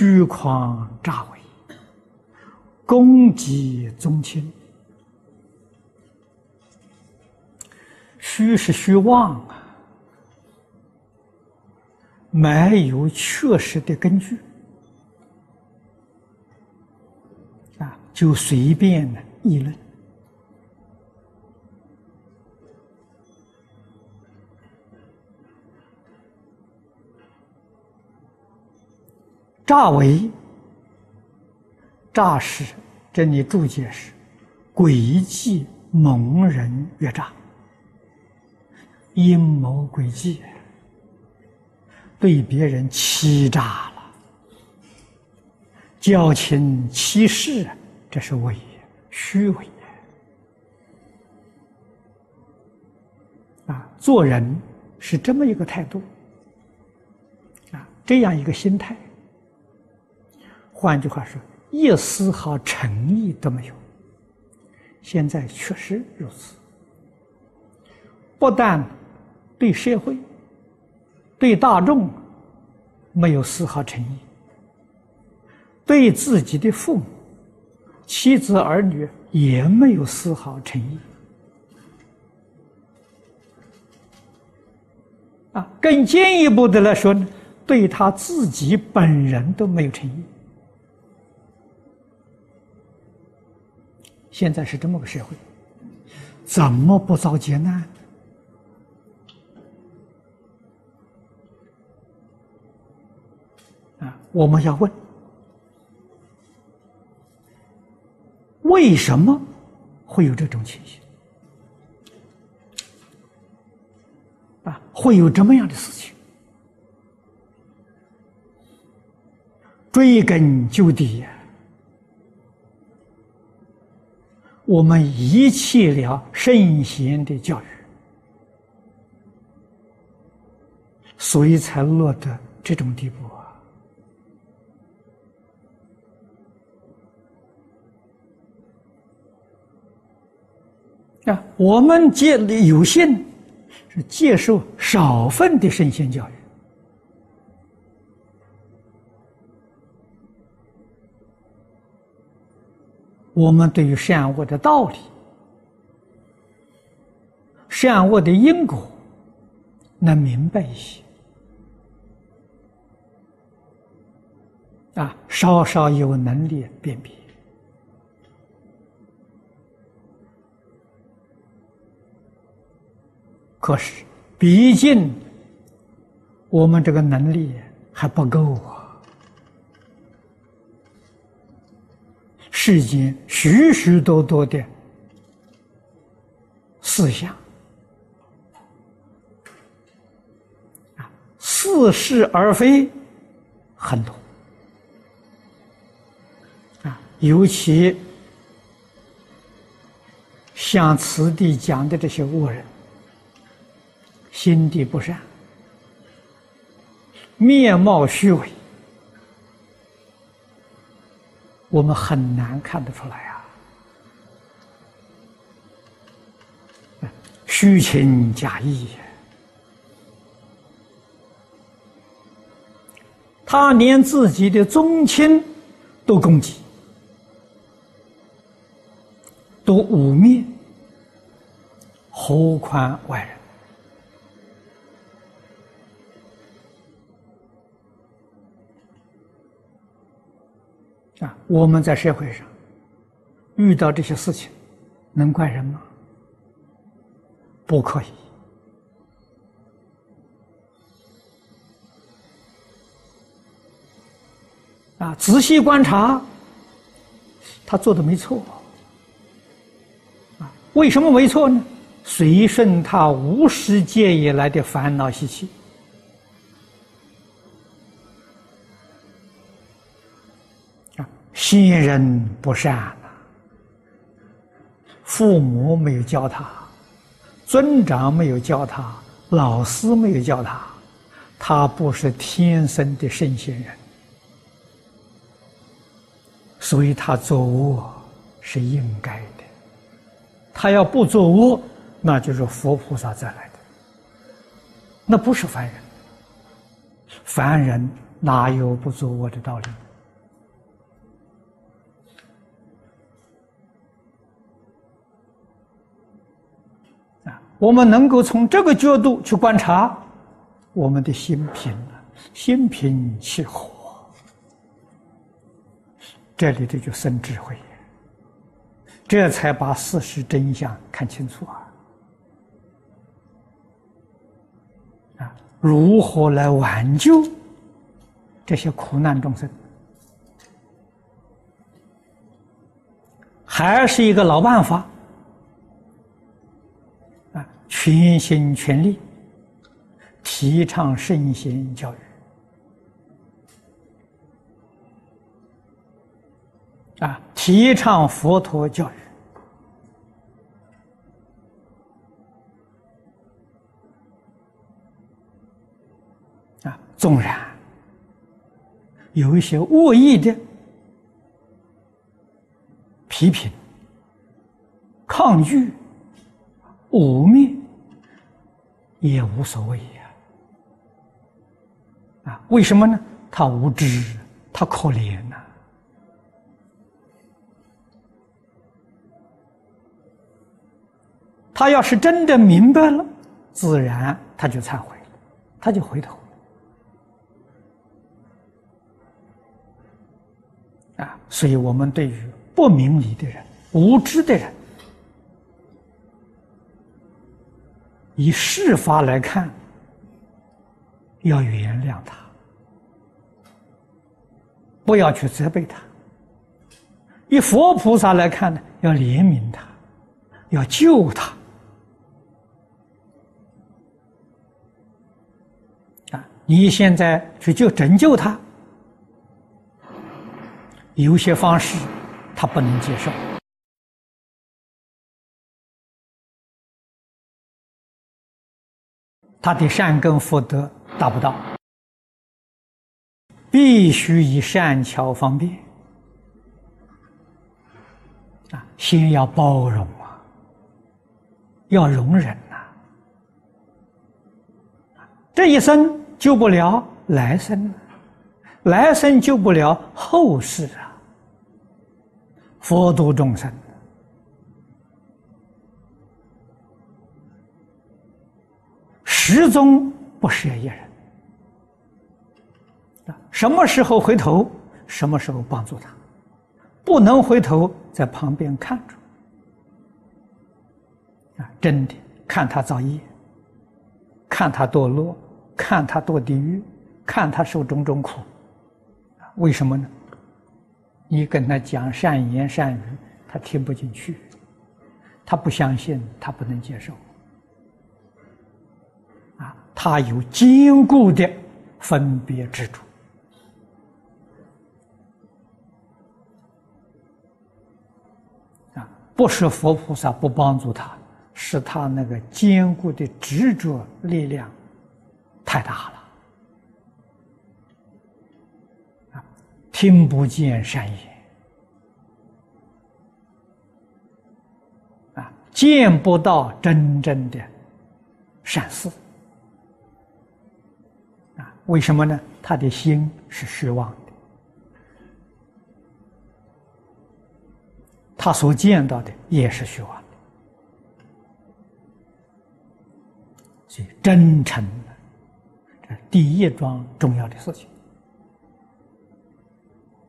虚狂诈伪，攻击宗亲。虚是虚妄啊，没有确实的根据啊，就随便的议论。诈为诈是，这里注解是诡计蒙人越诈，阴谋诡计，对别人欺诈了，矫情欺世，这是伪虚伪啊！做人是这么一个态度啊，这样一个心态。换句话说，一丝毫诚意都没有。现在确实如此，不但对社会、对大众没有丝毫诚意，对自己的父母、妻子儿女也没有丝毫诚意。啊，更进一步的来说呢，对他自己本人都没有诚意。现在是这么个社会，怎么不遭劫难？啊，我们要问：为什么会有这种情形？啊，会有这么样的事情？追根究底呀！我们遗弃了圣贤的教育，所以才落得这种地步啊！啊，我们建立有限是接受少份的圣贤教育。我们对于善恶的道理、善恶的因果，能明白一些，啊，稍稍有能力辨别。可是，毕竟我们这个能力还不够啊。世间许许多多的思想啊，似是而非很多啊，尤其像此地讲的这些恶人，心地不善，面貌虚伪。我们很难看得出来啊，虚情假意，他连自己的宗亲都攻击，都污蔑，何况外人？啊，我们在社会上遇到这些事情，能怪人吗？不可以。啊，仔细观察，他做的没错。啊，为什么没错呢？随顺他无始界以来的烦恼习气。心人不善呐，父母没有教他，尊长没有教他，老师没有教他，他不是天生的圣贤人，所以他作恶是应该的。他要不作恶，那就是佛菩萨再来的，那不是凡人。凡人哪有不作恶的道理？我们能够从这个角度去观察，我们的心平，心平气和，这里头就生智慧，这才把事实真相看清楚啊！啊，如何来挽救这些苦难众生？还是一个老办法。全心全力提倡圣贤教育啊，提倡佛陀教育啊，纵然有一些恶意的批评、抗拒、污蔑。也无所谓呀，啊，为什么呢？他无知，他可怜呐。他要是真的明白了，自然他就忏悔了，他就回头了。啊，所以我们对于不明理的人、无知的人。以事法来看，要原谅他，不要去责备他；以佛菩萨来看呢，要怜悯他，要救他。啊，你现在去救拯救他，有些方式他不能接受。他的善根福德达不到，必须以善巧方便啊！先要包容啊，要容忍呐。这一生救不了来生，来生救不了后世啊！佛度众生。始终不舍一人！什么时候回头，什么时候帮助他，不能回头，在旁边看着啊！真的看他造业，看他堕落，看他堕地狱，看他受种种苦，为什么呢？你跟他讲善言善语，他听不进去，他不相信，他不能接受。他有坚固的分别之处。啊，不是佛菩萨不帮助他，是他那个坚固的执着力量太大了，听不见善言啊，见不到真正的善事。为什么呢？他的心是失望的，他所见到的也是虚妄的，所以真诚，这第一桩重要的事情。